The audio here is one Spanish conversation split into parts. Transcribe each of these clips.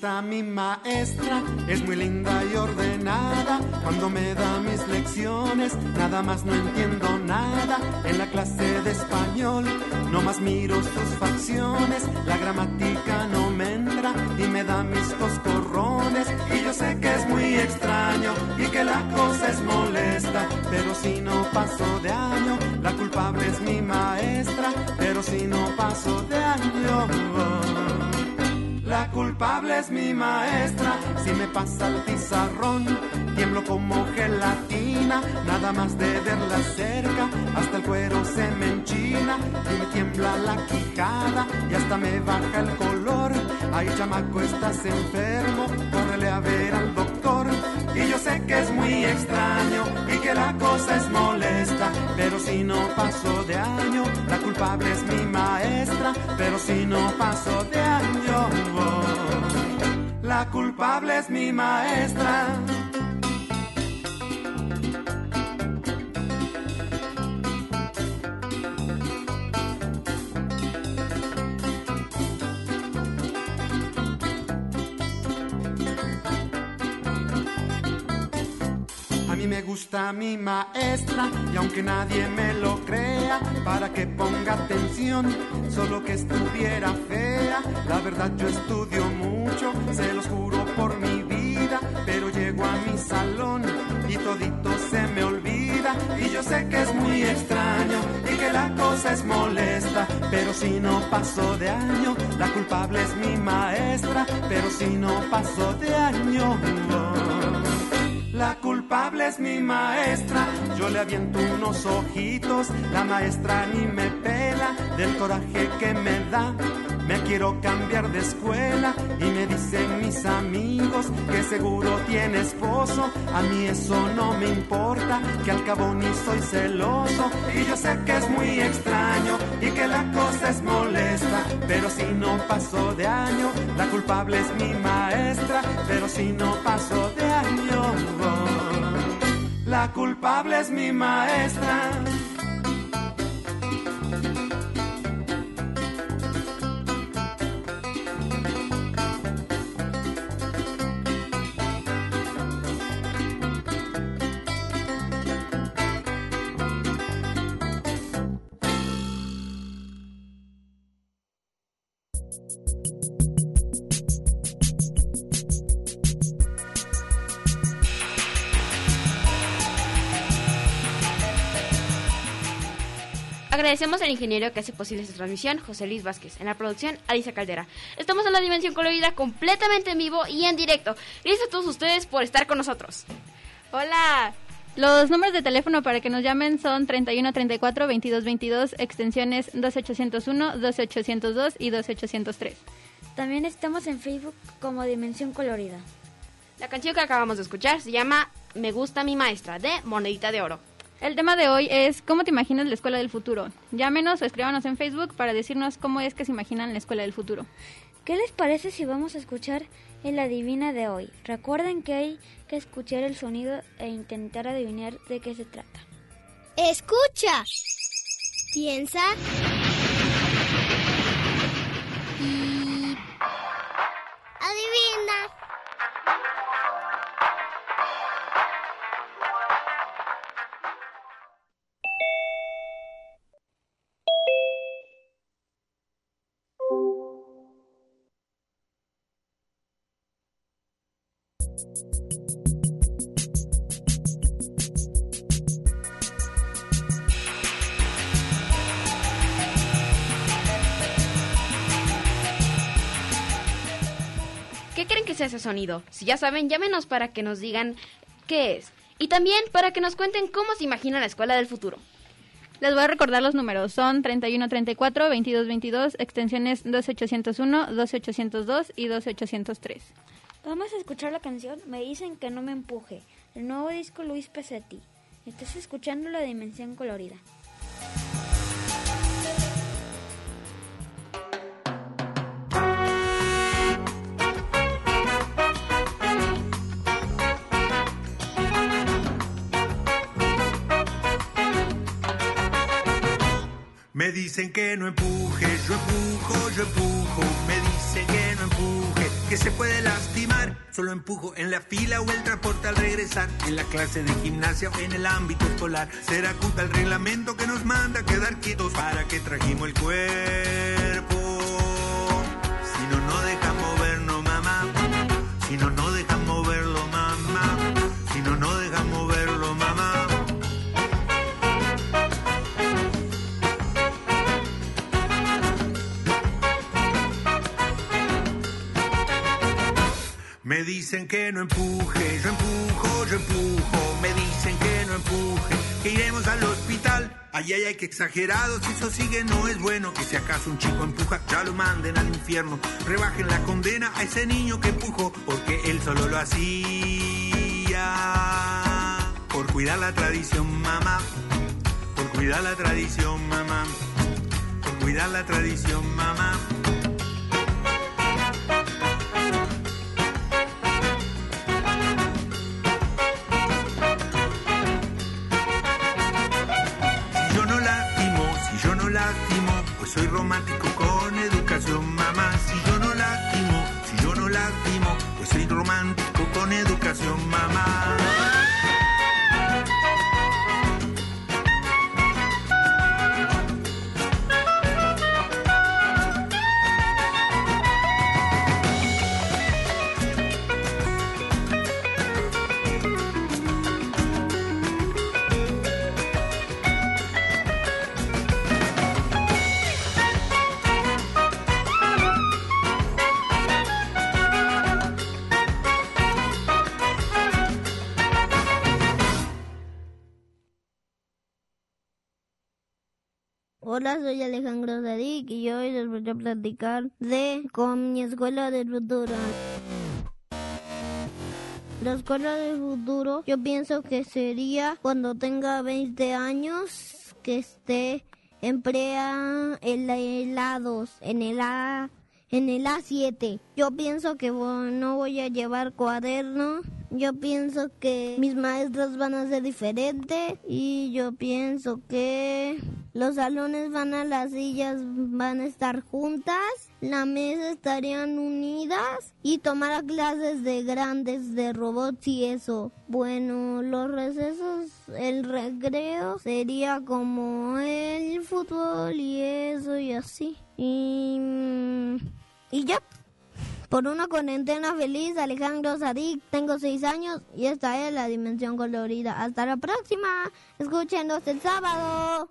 Mi maestra, es muy linda y ordenada. Cuando me da mis lecciones, nada más no entiendo nada. En la clase de español, no más miro sus facciones. La gramática no me entra y me da mis coscorrones. Y yo sé que es muy extraño y que la cosa es molesta. Pero si no paso de año, la culpable es mi maestra. Pero si no paso de año. La culpable es mi maestra, si me pasa el pizarrón, tiemblo como gelatina, nada más de verla cerca, hasta el cuero se me enchina y me tiembla la quijada y hasta me baja el color. Ay, chamaco, estás enfermo, córrele a ver al doctor. Y yo sé que es muy extraño y que la cosa es molesta, pero si no paso de año, la culpable es mi maestra, pero si no paso de año, la culpable es mi maestra. Gusta mi maestra y aunque nadie me lo crea, para que ponga atención, solo que estuviera fea. La verdad yo estudio mucho, se los juro por mi vida, pero llego a mi salón y todito se me olvida. Y yo sé que es muy extraño y que la cosa es molesta, pero si no paso de año, la culpable es mi maestra, pero si no paso de año. La culpable es mi maestra, yo le aviento unos ojitos, la maestra ni me pela del coraje que me da. Me quiero cambiar de escuela y me dicen mis amigos que seguro tiene esposo. A mí eso no me importa, que al cabo ni soy celoso. Y yo sé que es muy extraño y que la cosa es molesta, pero si no paso de año, la culpable es mi maestra, pero si no paso de año. La culpable es mi maestra. Agradecemos al ingeniero que hace posible esta transmisión, José Luis Vázquez. En la producción, Alisa Caldera. Estamos en la Dimensión Colorida completamente en vivo y en directo. Gracias a todos ustedes por estar con nosotros. Hola. Los números de teléfono para que nos llamen son 3134 2222, extensiones 12801, 12802 y 12803. También estamos en Facebook como Dimensión Colorida. La canción que acabamos de escuchar se llama Me gusta mi maestra, de Monedita de Oro. El tema de hoy es ¿Cómo te imaginas la escuela del futuro? Llámenos o escríbanos en Facebook para decirnos cómo es que se imaginan la escuela del futuro. ¿Qué les parece si vamos a escuchar el adivina de hoy? Recuerden que hay que escuchar el sonido e intentar adivinar de qué se trata. Escucha. Piensa. Y... Adivina. Es ese sonido? Si ya saben, llámenos para que nos digan qué es. Y también para que nos cuenten cómo se imagina la escuela del futuro. Les voy a recordar los números. Son 3134, 2222, extensiones 12801, 12802 y 12803. Vamos a escuchar la canción Me dicen que no me empuje, el nuevo disco Luis Pesetti. Estás escuchando la dimensión colorida. Me dicen que no empuje, yo empujo, yo empujo. Me dicen que no empuje, que se puede lastimar. Solo empujo en la fila o el transporte al regresar. En la clase de gimnasia o en el ámbito escolar. Será culpa el reglamento que nos manda quedar quietos. ¿Para que trajimos el cuerpo? Me dicen que no empuje, yo empujo, yo empujo. Me dicen que no empuje, que iremos al hospital. Ay, ay, ay, que exagerado, si eso sigue no es bueno. Que si acaso un chico empuja, ya lo manden al infierno. Rebajen la condena a ese niño que empujó, porque él solo lo hacía. Por cuidar la tradición, mamá. Por cuidar la tradición, mamá. Por cuidar la tradición, mamá. Romántico con educación, mamá. Si yo no lastimo, si yo no lastimo, pues soy romántico con educación, mamá. Hola, soy Alejandro Zadik y hoy les voy a platicar de con mi escuela del futuro. La escuela del futuro yo pienso que sería cuando tenga 20 años que esté en prea en la helados, en el A en el A7. Yo pienso que no voy a llevar cuaderno. Yo pienso que mis maestros van a ser diferentes y yo pienso que los salones van a las sillas van a estar juntas, la mesa estarían unidas y tomar clases de grandes de robots y eso. Bueno, los recesos, el recreo sería como el fútbol y eso y así. Y mm, y ya. Por una cuarentena feliz, Alejandro Sadik, tengo seis años y esta es la dimensión colorida. Hasta la próxima. Escúchenos el sábado.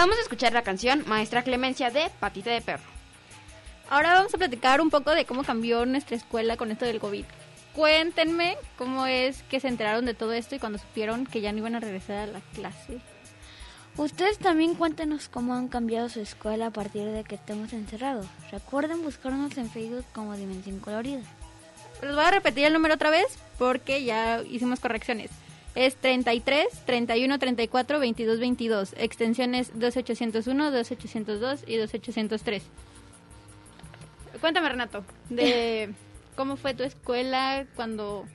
Acabamos de escuchar la canción Maestra Clemencia de Patita de Perro. Ahora vamos a platicar un poco de cómo cambió nuestra escuela con esto del COVID. Cuéntenme cómo es que se enteraron de todo esto y cuando supieron que ya no iban a regresar a la clase. Ustedes también cuéntenos cómo han cambiado su escuela a partir de que estemos encerrados. Recuerden buscarnos en Facebook como Dimensión Colorida. Les voy a repetir el número otra vez porque ya hicimos correcciones. Es 33 31 34 22 22. Extensiones 2801, 2802 y 2803. Cuéntame, Renato, de cómo fue tu escuela cuando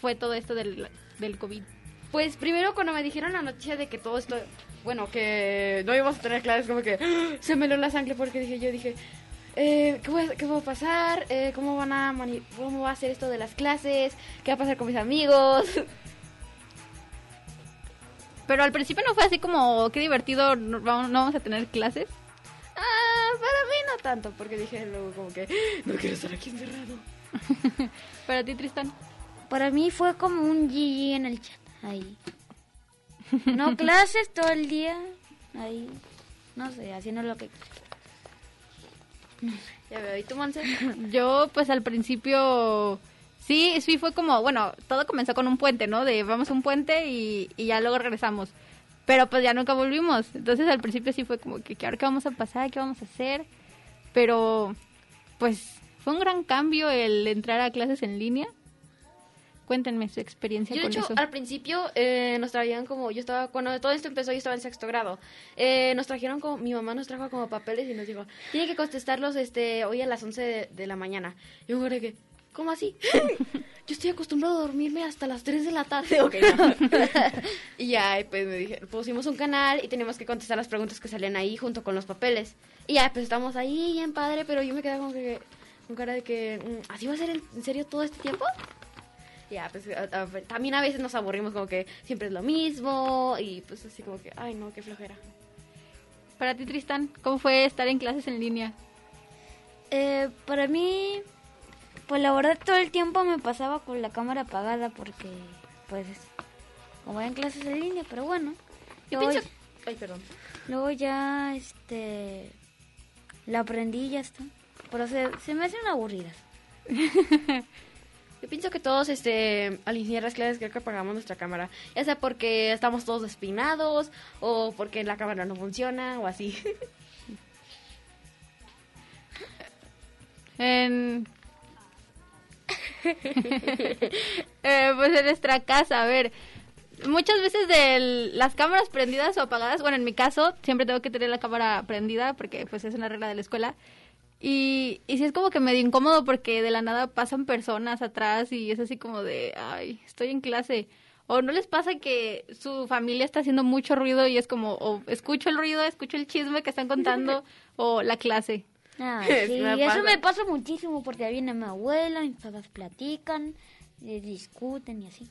fue todo esto del, del COVID. Pues primero cuando me dijeron la noticia de que todo esto, bueno, que no íbamos a tener clases, como que ¡ah! se me heló la sangre porque dije, yo dije, eh, ¿qué, va, ¿qué va a pasar? Eh, ¿Cómo van a cómo va a ser esto de las clases? ¿Qué va a pasar con mis amigos? Pero al principio no fue así como, qué divertido, no vamos, no vamos a tener clases. Ah, para mí no tanto, porque dije luego como que "Ah, no quiero estar aquí encerrado. Para ti, Tristan. Para mí fue como un GG en el chat. Ahí. No clases todo el día. Ahí. No sé, haciendo lo que... Ya veo, ¿y tú, Monse? Yo, pues al principio, sí, sí fue como, bueno, todo comenzó con un puente, ¿no? De vamos a un puente y, y ya luego regresamos. Pero pues ya nunca volvimos. Entonces al principio sí fue como que, ¿qué ahora qué vamos a pasar? ¿Qué vamos a hacer? Pero, pues fue un gran cambio el entrar a clases en línea. Cuéntenme su experiencia Yo, de con hecho, eso. al principio eh, nos traían como, yo estaba, cuando todo esto empezó, yo estaba en sexto grado. Eh, nos trajeron como, mi mamá nos trajo como papeles y nos dijo, tiene que contestarlos este, hoy a las 11 de, de la mañana. Y yo me que, ¿cómo así? yo estoy acostumbrado a dormirme hasta las 3 de la tarde. Ok, no. y ya, pues me dije, pusimos un canal y teníamos que contestar las preguntas que salían ahí junto con los papeles. Y ya, pues estamos ahí, bien padre, pero yo me quedé como que, con cara de que, mm, ¿así va a ser en en serio todo este tiempo? Ya, pues a- a- también a veces nos aburrimos como que siempre es lo mismo y pues así como que, ay no, qué flojera. Para ti, Tristan, ¿cómo fue estar en clases en línea? Eh, para mí, pues la verdad todo el tiempo me pasaba con la cámara apagada porque, pues, como en clases en línea, pero bueno. Yo luego, pienso... Ay, perdón. luego ya, este, la aprendí y ya está. Pero se, se me hacen aburridas. Yo pienso que todos, este, al iniciar las clases creo que apagamos nuestra cámara. Ya sea porque estamos todos despinados o porque la cámara no funciona o así. En... Eh, pues en nuestra casa, a ver, muchas veces de las cámaras prendidas o apagadas, bueno, en mi caso siempre tengo que tener la cámara prendida porque pues es una regla de la escuela. Y, y sí es como que medio incómodo porque de la nada pasan personas atrás y es así como de, ay, estoy en clase. O no les pasa que su familia está haciendo mucho ruido y es como, o escucho el ruido, escucho el chisme que están contando, o la clase. Ah, Sí, me eso me pasa muchísimo porque viene mi abuela, mis papás platican, eh, discuten y así.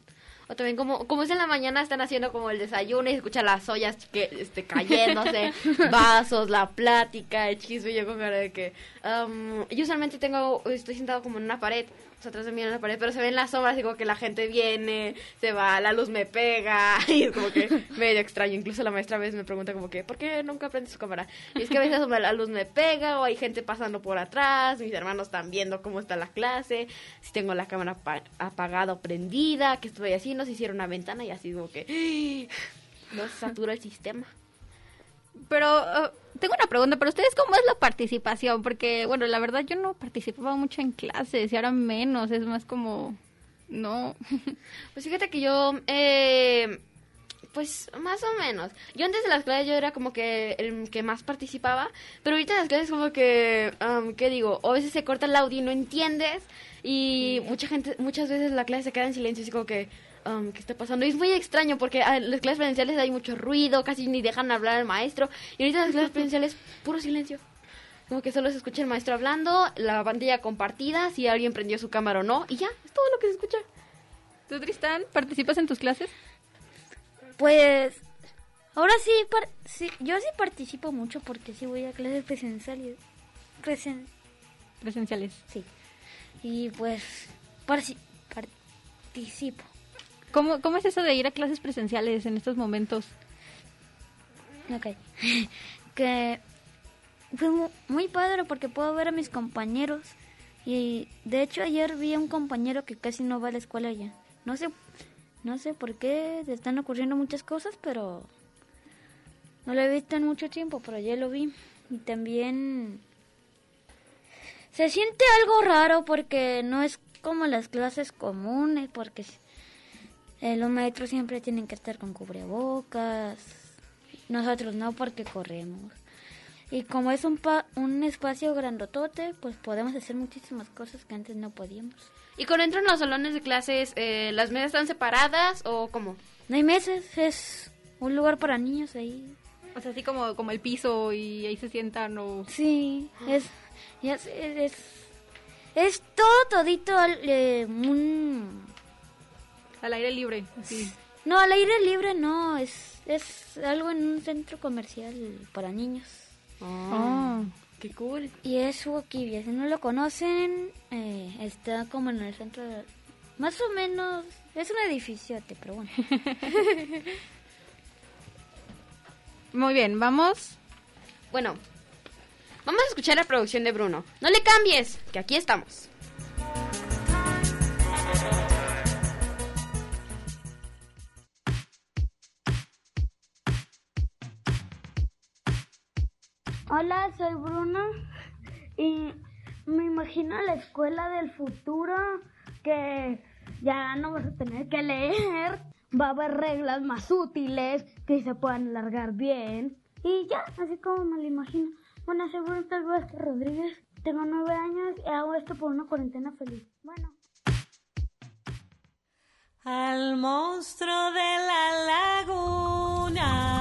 O también como, como es en la mañana, están haciendo como el desayuno y escuchan las ollas que, este, cayéndose, vasos, la plática, el chisme, y yo con cara de que... um, yo usualmente tengo, estoy sentado como en una pared, o sea, atrás de mí en una pared, pero se ven las sombras como que la gente viene, se va, la luz me pega, y es como que medio extraño. Incluso la maestra a veces me pregunta como que, ¿por qué nunca prendes su cámara? Y es que a veces la luz me pega, o hay gente pasando por atrás, mis hermanos están viendo cómo está la clase, si tengo la cámara apa- apagada o prendida, qué estoy haciendo, si hicieron una ventana y así como que no se satura el sistema. Pero uh, tengo una pregunta para ustedes, ¿cómo es la participación? Porque, bueno, la verdad yo no participaba mucho en clases y ahora menos, es más como, no. Pues fíjate que yo, eh, pues más o menos. Yo antes de las clases yo era como que el que más participaba, pero ahorita en las clases como que, um, ¿qué digo? O a veces se corta el audio y no entiendes y mucha gente, muchas veces la clase se queda en silencio, así como que, um, ¿qué está pasando? Y es muy extraño porque en las clases presenciales hay mucho ruido, casi ni dejan hablar al maestro y ahorita en las clases presenciales puro silencio. Como que solo se escucha el maestro hablando, la pantalla compartida, si alguien prendió su cámara o no, y ya, es todo lo que se escucha. ¿Tú, Tristán, participas en tus clases? Pues ahora sí, par- sí, yo sí participo mucho porque sí voy a clases presenciales. Presen Presenciales. sí. Y pues participo. ¿Cómo, ¿Cómo es eso de ir a clases presenciales en estos momentos? Ok. que fue mu- muy padre porque puedo ver a mis compañeros. Y de hecho ayer vi a un compañero que casi no va a la escuela ya. No sé, no sé por qué se están ocurriendo muchas cosas, pero no lo he visto en mucho tiempo, pero ayer lo vi. Y también se siente algo raro porque no es como las clases comunes, porque eh, los maestros siempre tienen que estar con cubrebocas, nosotros no porque corremos. Y como es un, pa- un espacio grandotote, pues podemos hacer muchísimas cosas que antes no podíamos. Y cuando entran los salones de clases, eh, ¿las mesas están separadas o cómo? No hay mesas, es un lugar para niños ahí. O sea, así como, como el piso y ahí se sientan o... Sí, es, ya sé, es, es todo todito eh, un... Al aire libre, sí. No, al aire libre no, es, es algo en un centro comercial para niños. Oh. Qué cool. Y es Wokibia, si no lo conocen, eh, está como en el centro de... Más o menos, es un edificio, pero bueno. Muy bien, vamos. Bueno, vamos a escuchar la producción de Bruno. No le cambies, que aquí estamos. Hola, soy Bruno y me imagino la escuela del futuro que ya no vas a tener que leer, va a haber reglas más útiles que se puedan alargar bien y ya, así como me lo imagino. Bueno, soy Bruno Vázquez Rodríguez, tengo nueve años y hago esto por una cuarentena feliz. Bueno. Al monstruo de la laguna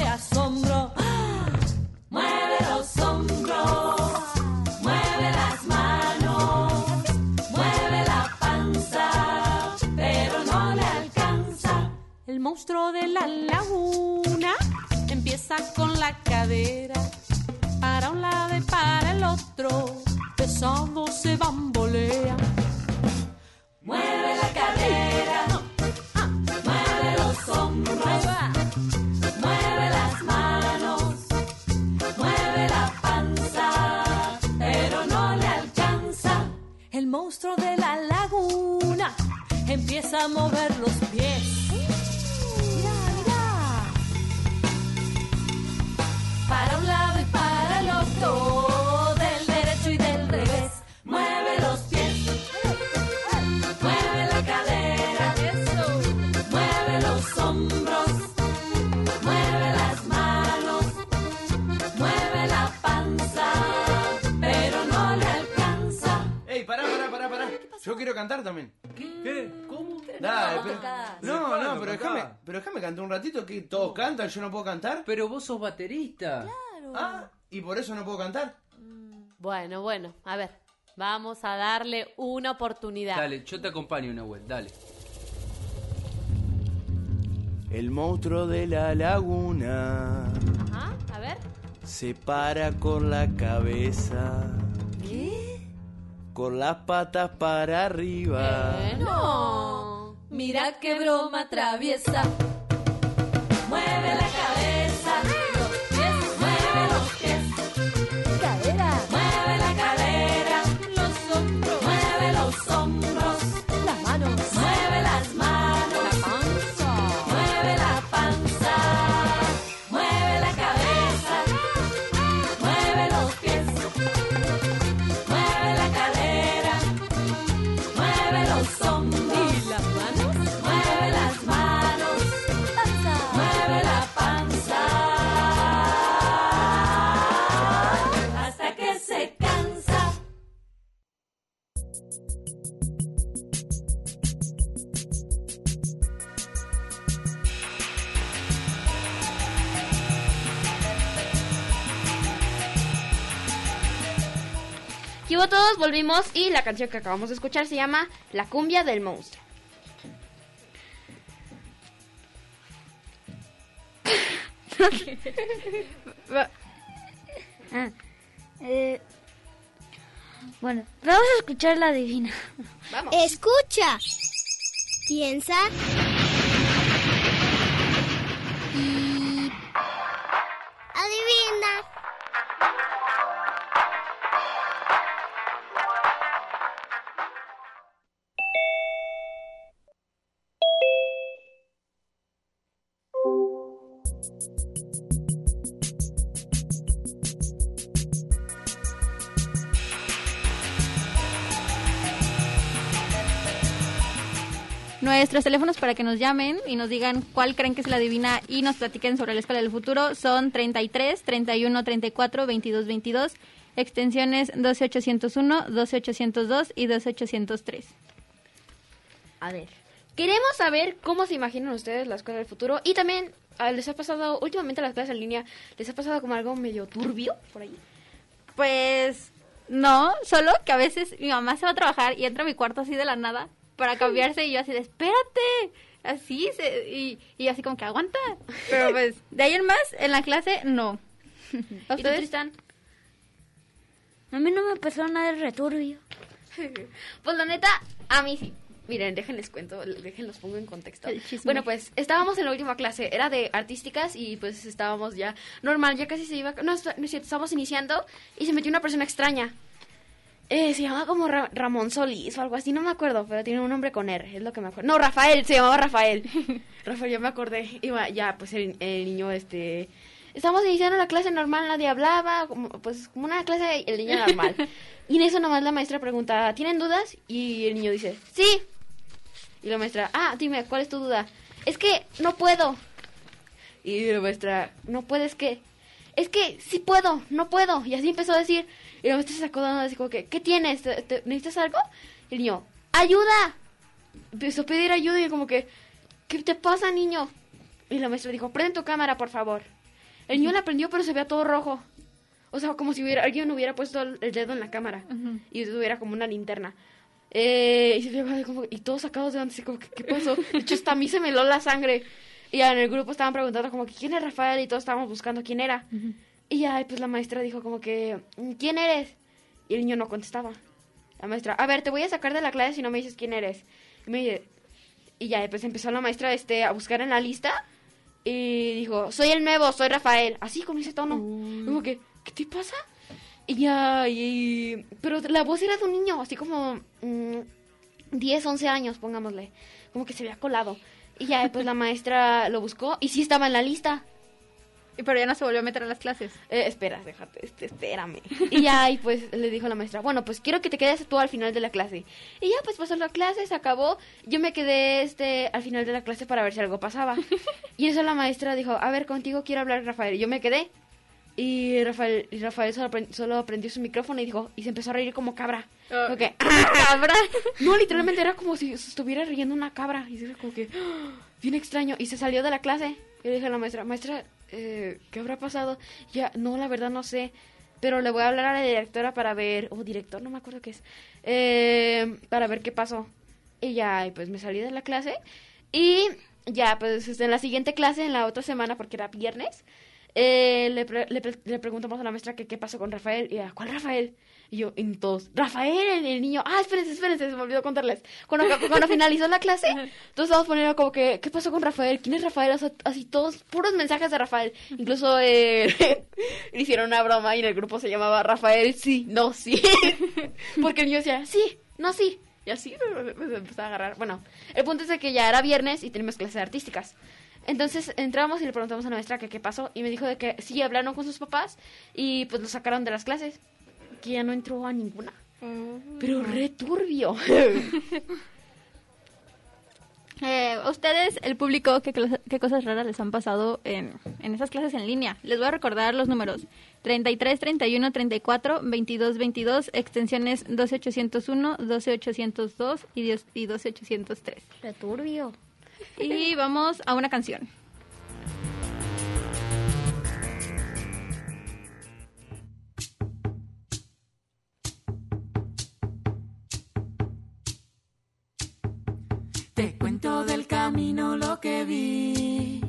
monstruo de la laguna empieza con la cadera para un lado y para el otro, pesado se bambolea. Mueve la cadera, mueve los hombros, mueve las manos, mueve la panza, pero no le alcanza. El monstruo de la laguna empieza a mover los pies. Yo quiero cantar también. ¿Qué? ¿Cómo? Dale, no, pero- tocás. no, Dejalo no, pero cantar. déjame, pero déjame cantar un ratito que todos cantan, yo no puedo cantar. Pero vos sos baterista. Ah, y por eso no puedo cantar. Bueno, bueno, a ver, vamos a darle una oportunidad. Dale, yo te acompaño, Nahuel, dale. El monstruo de la laguna Ajá, a ver. se para con la cabeza, ¿Qué? con las patas para arriba. No. Mira qué broma traviesa. Mueve la cabeza, Luego todos volvimos y la canción que acabamos de escuchar se llama La cumbia del monstruo. Ah, eh, bueno, vamos a escuchar la divina. Vamos. Escucha. Piensa. Nuestros teléfonos para que nos llamen y nos digan cuál creen que es la divina y nos platiquen sobre la Escuela del Futuro son 33 31 34 22 22, extensiones 12801, 12802 y 12803. A ver. Queremos saber cómo se imaginan ustedes la escuela del futuro y también ah, les ha pasado últimamente a las clases en línea, les ha pasado como algo medio turbio por ahí. Pues no, solo que a veces mi mamá se va a trabajar y entra a mi cuarto así de la nada para cambiarse y yo así de espérate. Así, se, y, y así como que aguanta. Pero pues, de ahí en más, en la clase, no. ¿A ¿Y tú, ustedes? Tristan? A mí no me pasó nada de returbio. Pues la neta, a mí sí. Miren, déjenles cuento, déjenlos pongo en contexto. Bueno, pues estábamos en la última clase, era de artísticas y pues estábamos ya normal, ya casi se iba, no, no es cierto, estábamos iniciando y se metió una persona extraña. Eh, se llamaba como Ra- Ramón Solís o algo así, no me acuerdo, pero tiene un nombre con R, es lo que me acuerdo. No, Rafael, se llamaba Rafael. Rafael, ya me acordé. Iba, ya, pues el, el niño, este... Estábamos iniciando la clase normal, nadie hablaba, como, pues como una clase el niño normal. y en eso nomás la maestra pregunta, ¿tienen dudas? Y el niño dice, sí. Y la maestra, ah, dime, ¿cuál es tu duda? Es que no puedo. Y la maestra, ¿no puedes qué? Es que sí puedo, no puedo. Y así empezó a decir. Y la maestra se sacó de así como que, ¿qué tienes? ¿Te- te- necesitas algo? Y el niño, ¡ayuda! Empezó a pedir ayuda y como que, ¿qué te pasa, niño? Y la maestra dijo, prende tu cámara, por favor. El niño la prendió, pero se veía todo rojo. O sea, como si hubiera, alguien hubiera puesto el el dedo en la cámara y tuviera como una linterna. Eh, y, se veía como- y todos sacados de así como, que, ¿qué pasó? De hecho, hasta a mí se me heló la sangre. Y ya en el grupo estaban preguntando como que, ¿quién es Rafael? Y todos estábamos buscando quién era. Y ya, pues la maestra dijo como que, ¿quién eres? Y el niño no contestaba. La maestra, a ver, te voy a sacar de la clase si no me dices quién eres. Y, me dice- y ya, pues empezó la maestra este, a buscar en la lista. Y dijo, soy el nuevo, soy Rafael. Así, con ese tono. Como que, ¿qué te pasa? Y ya, y... Pero la voz era de un niño, así como... mm, 10, 11 años, pongámosle. Como que se había colado. Y ya, pues la maestra lo buscó y sí estaba en la lista. Y pero ya no se volvió a meter a las clases. Eh, espera, déjate, este, espérame. Y ya, y pues le dijo la maestra, bueno, pues quiero que te quedes tú al final de la clase. Y ya, pues pasó la clase, se acabó. Yo me quedé este al final de la clase para ver si algo pasaba. Y eso la maestra dijo, a ver, contigo quiero hablar, Rafael. Y yo me quedé. Y Rafael, y Rafael solo, pren- solo prendió su micrófono y dijo, y se empezó a reír como cabra. Como que, cabra. No, literalmente era como si se estuviera riendo una cabra. Y era como que, ¡ah! bien extraño. Y se salió de la clase. Y le dije a la maestra, maestra, eh, ¿qué habrá pasado? Ya, no, la verdad no sé. Pero le voy a hablar a la directora para ver, o director, no me acuerdo qué es, eh, para ver qué pasó. Y ya, y pues me salí de la clase. Y ya, pues este, en la siguiente clase, en la otra semana, porque era viernes, eh, le, pre- le, pre- le preguntamos a la maestra que qué pasó con Rafael. Y ella, ¿cuál Rafael? Y yo, en todos, Rafael, el, niño. Ah, espérense, espérense, se me olvidó contarles. Cuando, cuando finalizó la clase, todos estábamos poniendo como que, ¿qué pasó con Rafael? ¿Quién es Rafael? O sea, así todos, puros mensajes de Rafael. Incluso eh, le hicieron una broma y en el grupo se llamaba Rafael, sí, no, sí. Porque el niño decía, sí, no, sí. Y así se empezó a agarrar. Bueno, el punto es de que ya era viernes y tenemos clases artísticas. Entonces entramos y le preguntamos a la maestra que qué pasó y me dijo de que sí hablaron con sus papás y pues lo sacaron de las clases. Que ya no entró a ninguna. Pero re turbio. Eh, ¿a ustedes, el público, ¿qué, qué cosas raras les han pasado en, en esas clases en línea? Les voy a recordar los números. 33, 31, 34, 22, 22, extensiones 12801, 12802 y 10 y 12803. Returbio. Y vamos a una canción. Te cuento del camino lo que vi.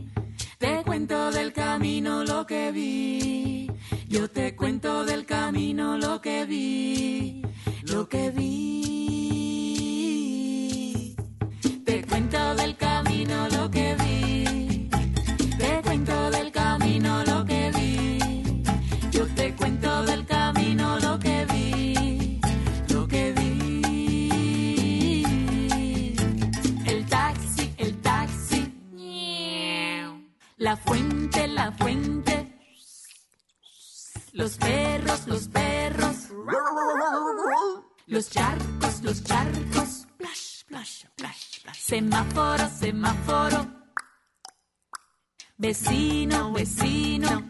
Te cuento del camino lo que vi. Yo te cuento del camino lo que vi. Lo que vi. Del camino lo que vi. Semáforo, semáforo. Vecino, vecino.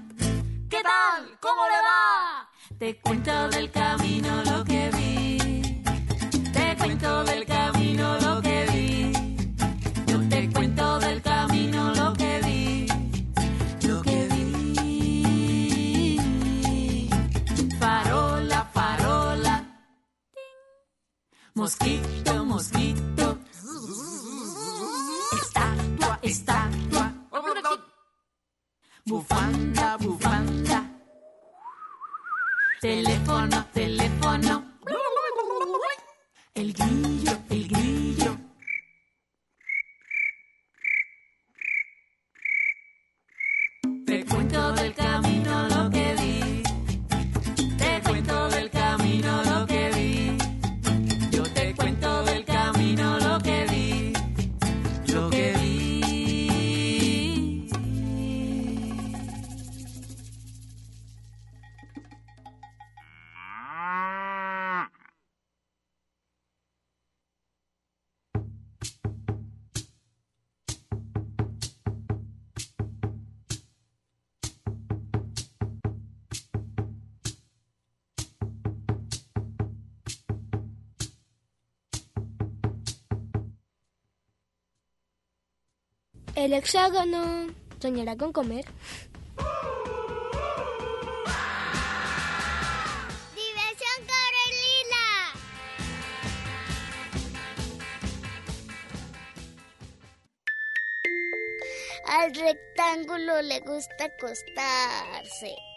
¿Qué tal? ¿Cómo le va? Te cuento del camino lo que vi. Te cuento del camino lo que vi. Yo te cuento del camino lo que vi. Lo que vi. Farola, farola. Mosquito, mosquito. Bufanda, bufanda. Teléfono, teléfono. El grillo, El hexágono soñará con comer. Diversión Carolina. Al rectángulo le gusta acostarse.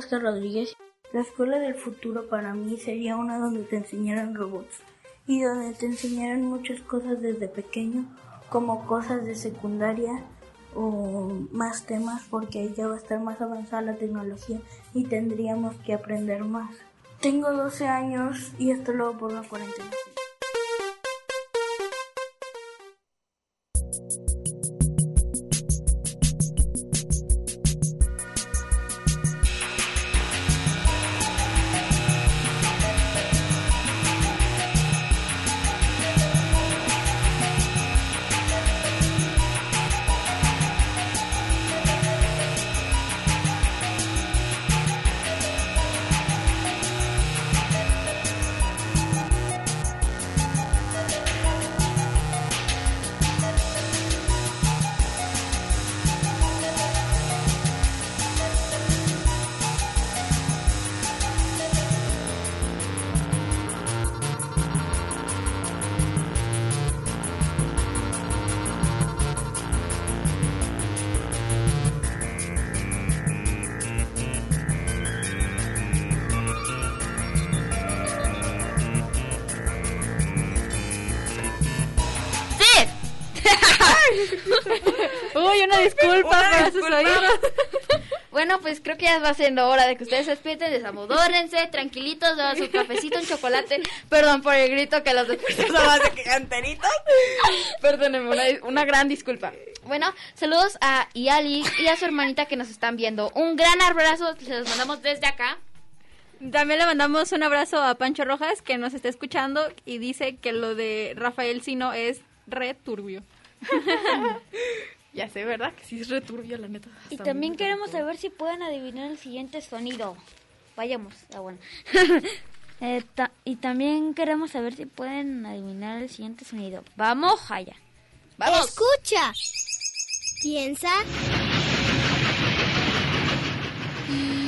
Vázquez Rodríguez. La escuela del futuro para mí sería una donde te enseñaran robots y donde te enseñaran muchas cosas desde pequeño, como cosas de secundaria o más temas, porque ahí ya va a estar más avanzada la tecnología y tendríamos que aprender más. Tengo 12 años y esto lo hago por la cuarentena. Sus oídos. Bueno, pues creo que ya va siendo hora de que ustedes se despierten, desamodórense, tranquilitos, beban su cafecito, un chocolate. Perdón por el grito que los despiertos son más de que canteritos. Perdónenme, una, una gran disculpa. Bueno, saludos a Iali y a su hermanita que nos están viendo. Un gran abrazo, se los mandamos desde acá. También le mandamos un abrazo a Pancho Rojas que nos está escuchando y dice que lo de Rafael Sino es re turbio. Ya sé, ¿verdad? Que sí es returbio, la neta. Y Está también queremos saber si pueden adivinar el siguiente sonido. Vayamos, ah, bueno. Eh, ta- y también queremos saber si pueden adivinar el siguiente sonido. Vamos allá. Vamos. Escucha. Piensa. Y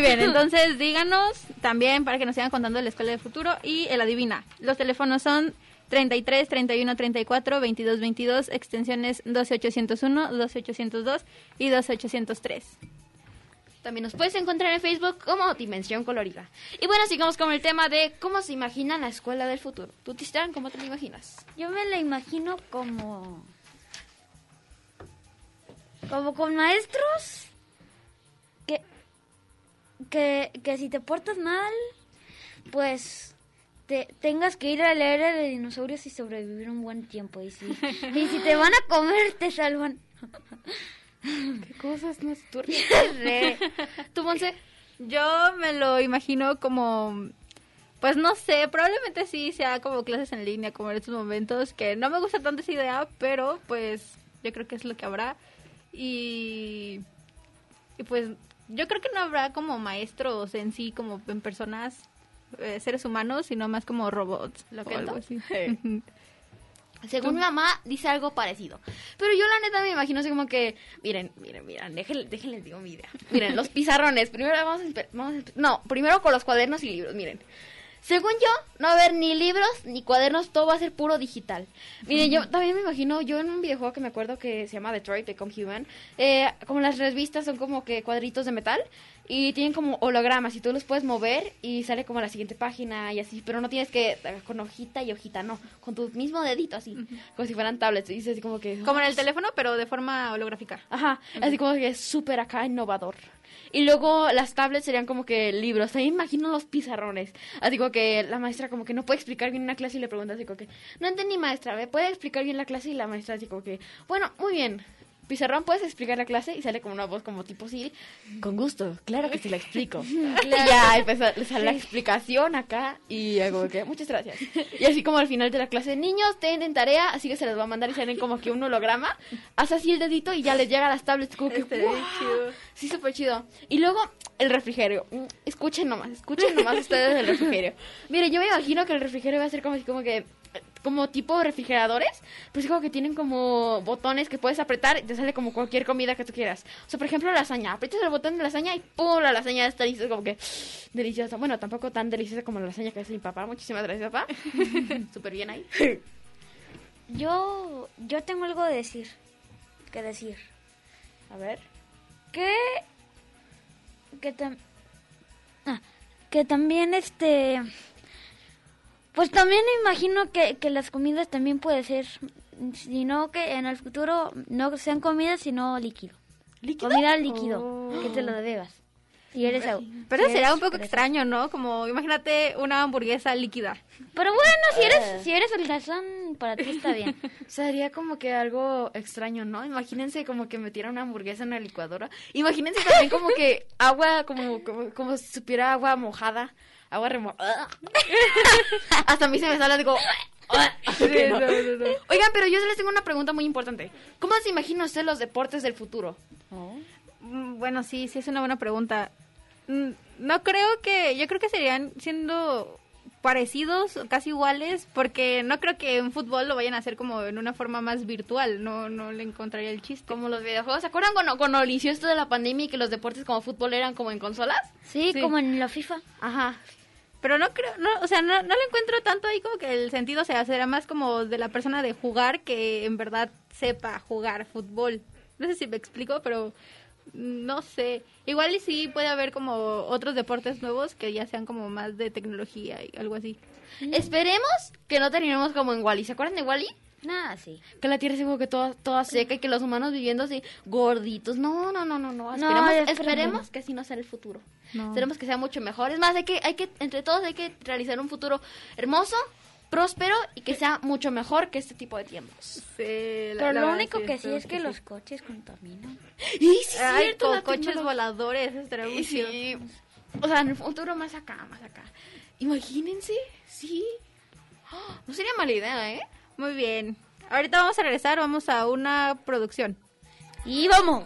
Muy bien, entonces díganos también para que nos sigan contando de la Escuela del Futuro y el adivina. Los teléfonos son 33 31 34 22 22, extensiones 12801, 12802 y 12803. También nos puedes encontrar en Facebook como Dimensión Colorida. Y bueno, sigamos con el tema de cómo se imagina la escuela del futuro. ¿Tú, Tistán, cómo te la imaginas? Yo me la imagino como... Como con maestros que, que si te portas mal, pues te tengas que ir a la era de dinosaurios y sobrevivir un buen tiempo. Y si, y si te van a comer, te salvan. ¿Qué cosas más turbias? ¿Tú, Monse? Yo me lo imagino como, pues no sé, probablemente sí sea como clases en línea, como en estos momentos, que no me gusta tanto esa idea, pero pues yo creo que es lo que habrá. Y, y pues yo creo que no habrá como maestros en sí, como en personas, eh, seres humanos, sino más como robots. ¿Lo que algo no? así. Según mi mamá, dice algo parecido. Pero yo la neta me imagino así como que... Miren, miren, miren, déjenle, déjenles digo mi idea. Miren, los pizarrones. Primero vamos a, vamos a No, primero con los cuadernos y libros, miren. Según yo, no va a haber ni libros ni cuadernos, todo va a ser puro digital. Miren, yo también me imagino, yo en un videojuego que me acuerdo que se llama Detroit Become Human, eh, como las revistas son como que cuadritos de metal y tienen como hologramas y tú los puedes mover y sale como la siguiente página y así, pero no tienes que con hojita y hojita, no, con tu mismo dedito así, como si fueran tablets, y así como que... Como en el teléfono, pero de forma holográfica. Ajá, así como que es súper acá innovador. Y luego las tablets serían como que libros. Ahí imagino los pizarrones. Así como que la maestra como que no puede explicar bien una clase y le pregunta así como que, no entendí maestra, ¿me puede explicar bien la clase? Y la maestra así como que, bueno, muy bien. Pizarrón, ¿puedes explicar la clase? Y sale como una voz como tipo sí. Con gusto, claro que sí la explico. Y ya empieza le sale la explicación acá y como que, muchas gracias. Y así como al final de la clase, niños, tienen tarea, así que se les va a mandar y salen como que un holograma. Haz así el dedito y ya les llega a las tablets como que, chido. Sí, súper chido. Y luego el refrigerio. Mm, Escuchen nomás, escuchen nomás ustedes el refrigerio. Mire, yo me imagino que el refrigerio va a ser como así como que como tipo refrigeradores, pero es como que tienen como botones que puedes apretar y te sale como cualquier comida que tú quieras. O sea, por ejemplo, lasaña. Aprietas el botón de lasaña y ¡pum! La lasaña está lista, como que deliciosa. Bueno, tampoco tan deliciosa como la lasaña que hace mi papá. Muchísimas gracias, papá. Súper bien ahí. Yo, yo tengo algo de decir, que decir. A ver. Que, que, tam- ah, que también este, pues también imagino que, que las comidas también puede ser, sino que en el futuro no sean comidas sino líquido. Comida líquido, que te lo bebas. Si eres au- Pero si será eres un poco extraño, ¿no? Como imagínate una hamburguesa líquida. Pero bueno, si eres, si eres holgazán, para ti está bien. Sería como que algo extraño, ¿no? Imagínense como que metieran una hamburguesa en la licuadora. Imagínense también como que agua, como, como, como si supiera agua mojada, agua remojada. Hasta a mí se me sale, digo... Oigan, pero yo les tengo una pregunta muy importante. ¿Cómo se imagina usted los deportes del futuro? Mm, Bueno, sí, sí es una buena pregunta. Mm, No creo que, yo creo que serían siendo parecidos, o casi iguales, porque no creo que en fútbol lo vayan a hacer como en una forma más virtual, no, no le encontraría el chiste. Como los videojuegos, ¿se acuerdan cuando, cuando inició esto de la pandemia y que los deportes como fútbol eran como en consolas? Sí, como en la FIFA. Ajá. Pero no creo, no, o sea, no, no le encuentro tanto ahí como que el sentido sea, será más como de la persona de jugar que en verdad sepa jugar fútbol. No sé si me explico, pero no sé. Igual y sí puede haber como otros deportes nuevos que ya sean como más de tecnología y algo así. Esperemos que no terminemos como en Wally. ¿Se acuerdan de Wally? Nada, sí. Que la tierra es como que toda, toda seca y que los humanos viviendo así gorditos. No, no, no, no, no. No, Esperemos, que así no sea el futuro. No. Esperemos que sea mucho mejor. Es más, hay que, hay que, entre todos hay que realizar un futuro hermoso, próspero y que sea mucho mejor que este tipo de tiempos. Pero lo único que sí es que los coches contaminan. Y sí, es Ay, cierto, con la coches tecnología. voladores, estaría muy sí. O sea, en el futuro más acá, más acá. Imagínense, sí. ¡Ah! No sería mala idea, ¿eh? Muy bien. Ahorita vamos a regresar, vamos a una producción. Y vamos.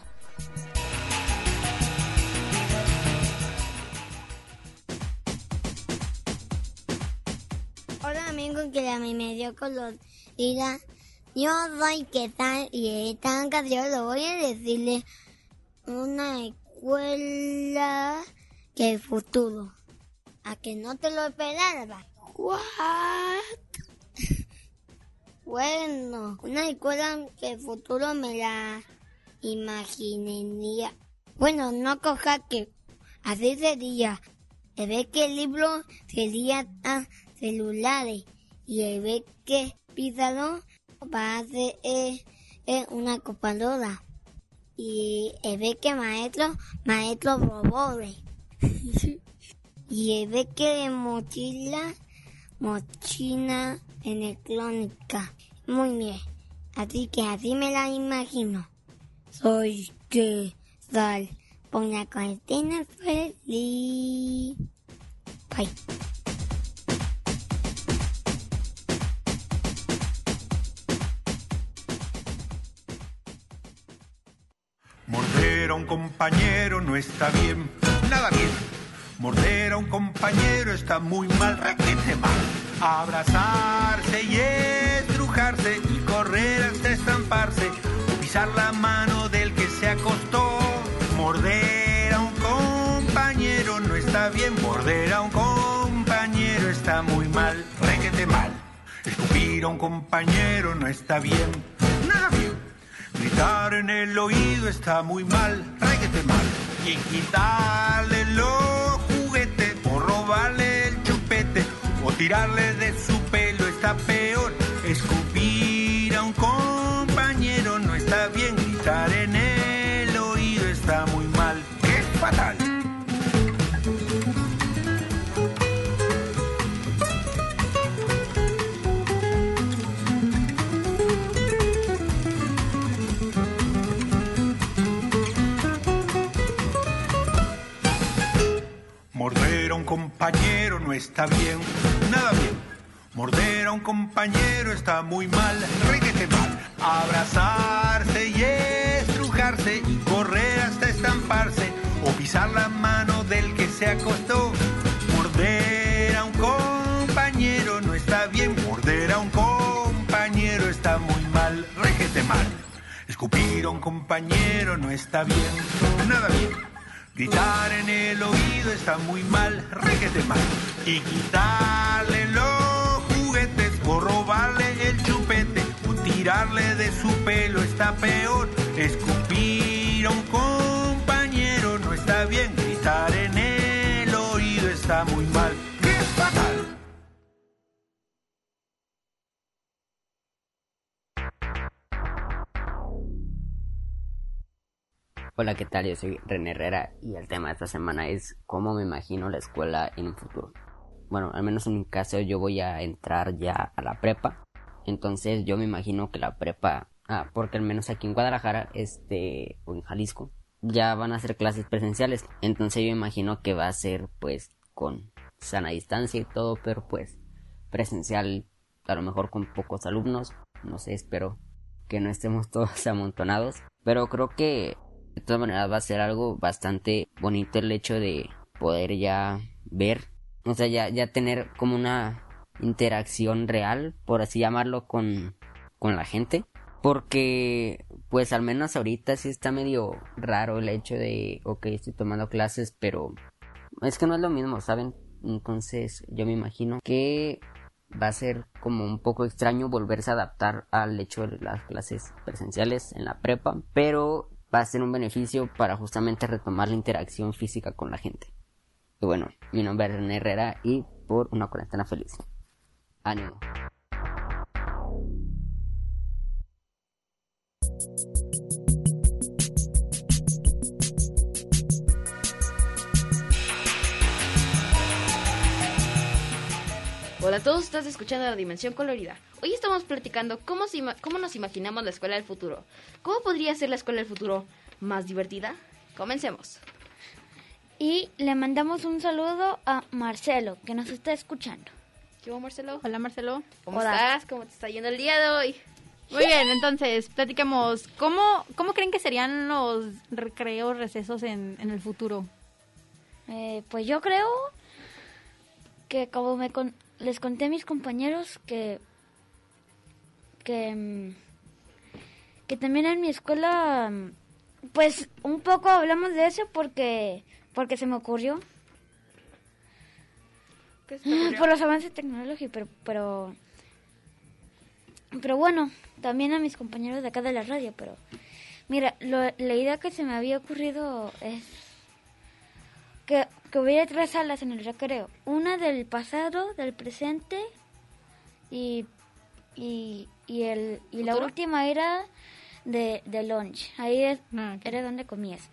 Hola amigos que a mí me dio colorida. Yo soy qué tal y esta canción lo voy a decirle una escuela que el futuro. A que no te lo esperabas. What? Bueno, una escuela que el futuro me la imaginaría. Bueno, no coja que así sería. Se ve que el libro sería a celulares y el ve que Pizarro va a ser eh, eh, una copadora y el ve que maestro maestro robots y el ve que mochila mochila electrónica. Muy bien. Así que así me la imagino. Soy que sal pon la cuarentena feliz. Bye. Morder a un compañero no está bien, nada bien. Morder a un compañero está muy mal, requete mal. Abrazarse y estrujarse y correr hasta estamparse. Pisar la mano del que se acostó. Morder a un compañero no está bien. Morder a un compañero está muy mal, requete mal. Escupir a un compañero no está bien, nada bien. Gritar en el oído está muy mal, reguete mal. Y quitarle tirarle de su pelo está peor. Escupir a un compañero no está bien, gritar en el oído está muy mal, es fatal. Morder a un compañero no está bien. Morder a un compañero está muy mal, ríete mal. Abrazarse y estrujarse y correr hasta estamparse o pisar la mano del que se acostó. Morder a un compañero no está bien, morder a un compañero está muy mal, ríete mal. Escupir a un compañero no está bien, nada bien. Gritar en el oído está muy mal, requete mal. Y quitarle lo juguetes o robarle el chupete o tirarle de su pelo está peor. Escupir a un compañero no está bien, gritar en el oído está muy mal. ¡Qué fatal! Hola, ¿qué tal? Yo soy René Herrera y el tema de esta semana es cómo me imagino la escuela en un futuro. Bueno, al menos en mi caso yo voy a entrar ya a la prepa. Entonces yo me imagino que la prepa, ah, porque al menos aquí en Guadalajara, este, o en Jalisco, ya van a ser clases presenciales. Entonces yo imagino que va a ser pues con sana distancia y todo, pero pues presencial, a lo mejor con pocos alumnos. No sé, espero que no estemos todos amontonados. Pero creo que de todas maneras va a ser algo bastante bonito el hecho de poder ya ver, o sea, ya, ya tener como una interacción real, por así llamarlo, con, con la gente. Porque, pues al menos ahorita sí está medio raro el hecho de, ok, estoy tomando clases, pero es que no es lo mismo, ¿saben? Entonces yo me imagino que va a ser como un poco extraño volverse a adaptar al hecho de las clases presenciales en la prepa, pero va a ser un beneficio para justamente retomar la interacción física con la gente. Y bueno, mi nombre es René Herrera y por una cuarentena feliz. Ánimo. Hola a todos, estás escuchando La Dimensión Colorida. Hoy estamos platicando cómo, cómo nos imaginamos la escuela del futuro. ¿Cómo podría ser la escuela del futuro más divertida? Comencemos. Y le mandamos un saludo a Marcelo, que nos está escuchando. ¿Qué hubo, Marcelo? Hola, Marcelo. ¿Cómo Hola. estás? ¿Cómo te está yendo el día de hoy? Muy bien, entonces, platiquemos. ¿Cómo, cómo creen que serían los recreos, recesos en, en el futuro? Eh, pues yo creo que como me con- les conté a mis compañeros que que mm, que también en mi escuela mm, pues un poco hablamos de eso porque porque se me ocurrió por los avances tecnológicos pero pero pero bueno también a mis compañeros de acá de la radio pero mira lo- la idea que se me había ocurrido es que, que hubiera tres salas en el recreo. Una del pasado, del presente y, y, y, el, y la última era de, de lunch. Ahí es- Ah, era donde comías.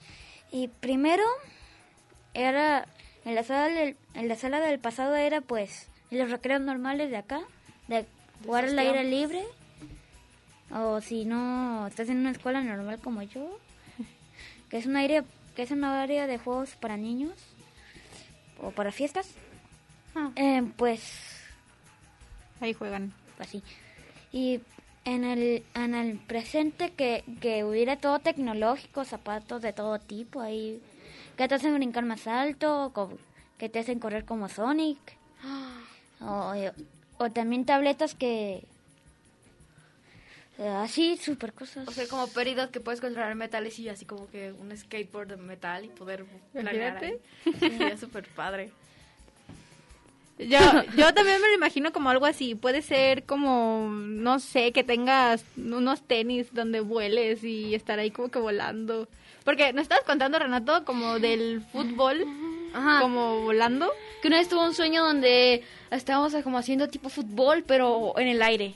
Y primero era en la sala del, en la sala del pasado era pues los recreos normales de acá, de jugar al aire libre. O si no estás en una escuela normal como yo, que es un área que es una área de juegos para niños o para fiestas Eh, pues ahí juegan. así y en el en el presente que, que hubiera todo tecnológico zapatos de todo tipo ahí que te hacen brincar más alto que te hacen correr como Sonic o, o también tabletas que eh, así super cosas O sea, como péridos que puedes controlar metales y así como que un skateboard de metal y poder planear. Sería súper padre. Yo, yo también me lo imagino como algo así. Puede ser como, no sé, que tengas unos tenis donde vueles y estar ahí como que volando. Porque nos estabas contando, Renato, como del fútbol, como volando. Que una vez tuve un sueño donde estábamos como haciendo tipo fútbol, pero en el aire.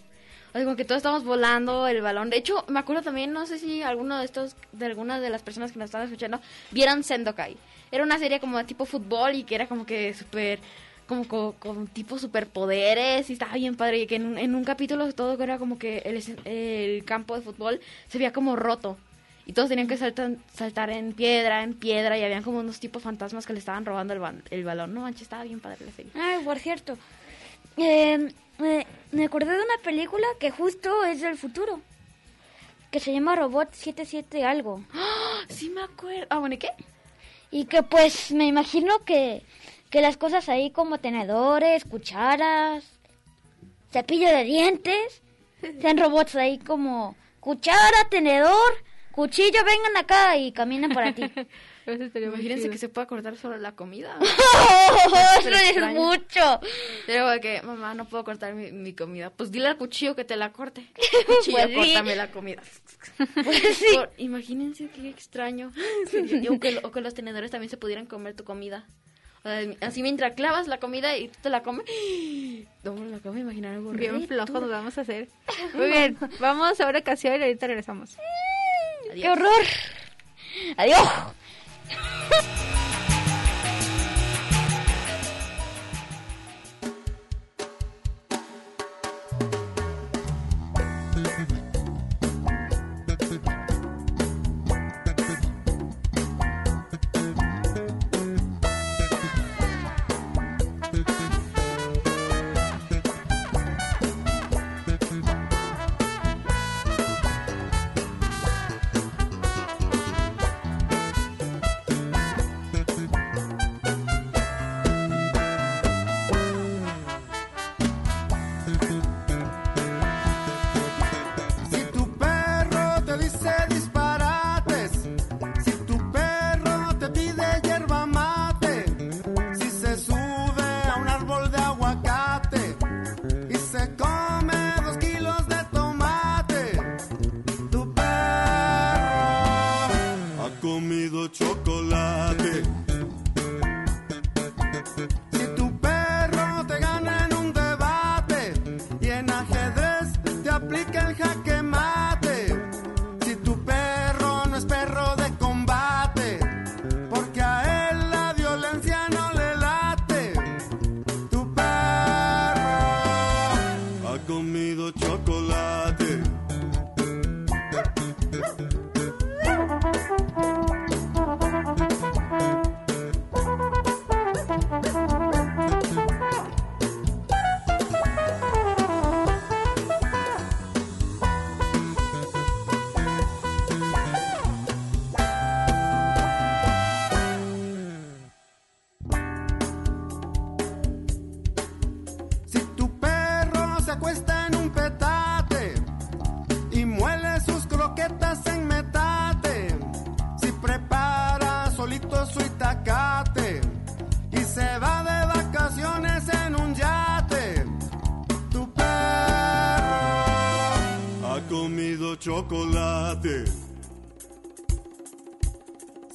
O sea, como que todos estábamos volando el balón. De hecho, me acuerdo también, no sé si alguno de estos, de alguna de las personas que nos estaban escuchando, vieron Sendokai. Era una serie como de tipo fútbol y que era como que súper, como co- con, tipo superpoderes y estaba bien padre. Y que en un, en un capítulo todo era como que el, el campo de fútbol se veía como roto. Y todos tenían que saltar, saltar en piedra, en piedra, y habían como unos tipos fantasmas que le estaban robando el, ban- el balón. No manches, estaba bien padre la serie. Ay, por cierto, eh, me, me acordé de una película que justo es del futuro, que se llama Robot 77 algo. Sí me acuerdo. Ah, bueno, ¿y qué? Y que pues me imagino que, que las cosas ahí como tenedores, cucharas, cepillo de dientes, sean robots ahí como cuchara, tenedor, cuchillo, vengan acá y caminen para ti. Imagínense que se pueda cortar solo la comida. Eso es mucho. Pero de que, mamá, no puedo cortar mi, mi comida. Pues dile al cuchillo que te la corte. Cuchillo, Pues sí. córtame la comida. Por- imagínense qué extraño. O, que, o que los tenedores también se pudieran comer tu comida. O sea, así mientras clavas la comida y tú te la comes. No me lo acabo de imaginar algo Bien horrible. flojo nos vamos a hacer. Muy bien, vamos a una canción y ahorita regresamos. ¡Qué horror! ¡Adiós!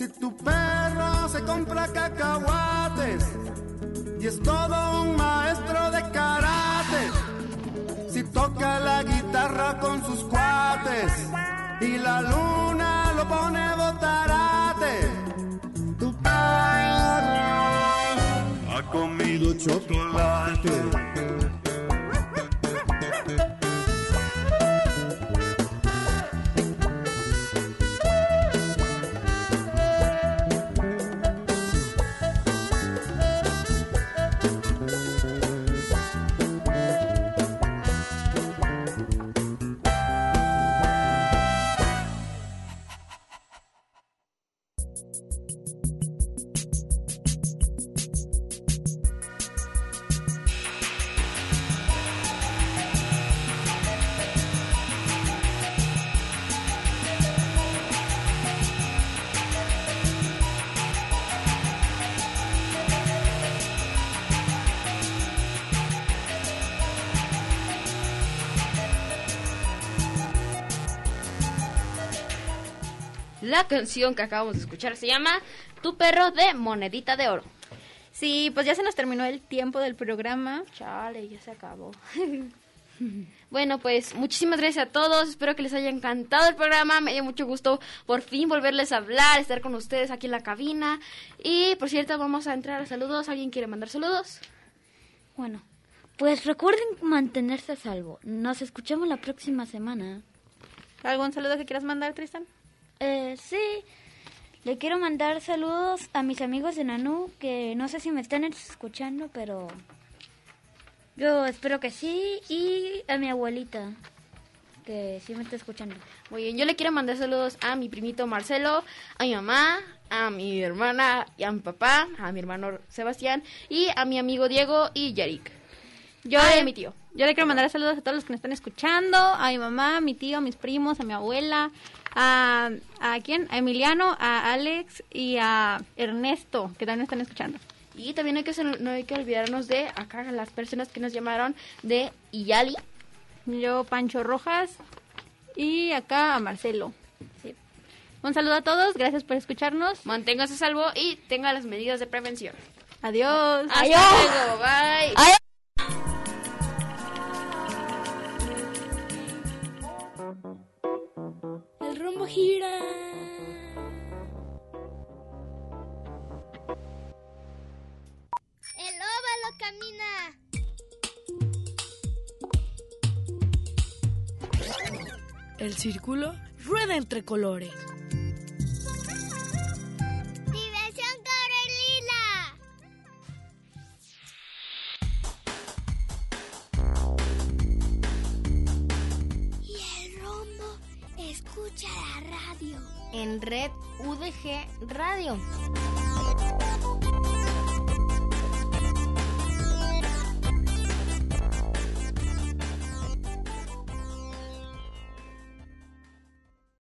Si tu perro se compra cacahuates y es todo un maestro de karate. Si toca la guitarra con sus cuates y la luna lo pone botarate. Tu perro ha comido chocolate. La canción que acabamos de escuchar se llama Tu perro de monedita de oro. Sí, pues ya se nos terminó el tiempo del programa. Chale, ya se acabó. Bueno, pues muchísimas gracias a todos. Espero que les haya encantado el programa. Me dio mucho gusto por fin volverles a hablar, estar con ustedes aquí en la cabina. Y por cierto, vamos a entrar a saludos. ¿Alguien quiere mandar saludos? Bueno, pues recuerden mantenerse a salvo. Nos escuchamos la próxima semana. ¿Algún saludo que quieras mandar, Tristan? Eh, sí. Le quiero mandar saludos a mis amigos de Nanú, que no sé si me están escuchando, pero yo espero que sí. Y a mi abuelita, que sí me está escuchando. Muy bien, yo le quiero mandar saludos a mi primito Marcelo, a mi mamá, a mi hermana y a mi papá, a mi hermano Sebastián y a mi amigo Diego y Yarik. Yo, a mi tío. Yo le quiero mandar saludos a todos los que nos están escuchando, a mi mamá, a mi tío, a mis primos, a mi abuela, a, a quién, a Emiliano, a Alex y a Ernesto, que también están escuchando. Y también hay que, no hay que olvidarnos de acá las personas que nos llamaron de Iyali. Yo, Pancho Rojas, y acá a Marcelo. Sí. Un saludo a todos, gracias por escucharnos. Manténgase salvo y tenga las medidas de prevención. Adiós. Hasta luego, bye. Rumbo gira. El óvalo camina. El círculo rueda entre colores. En Red UDG Radio.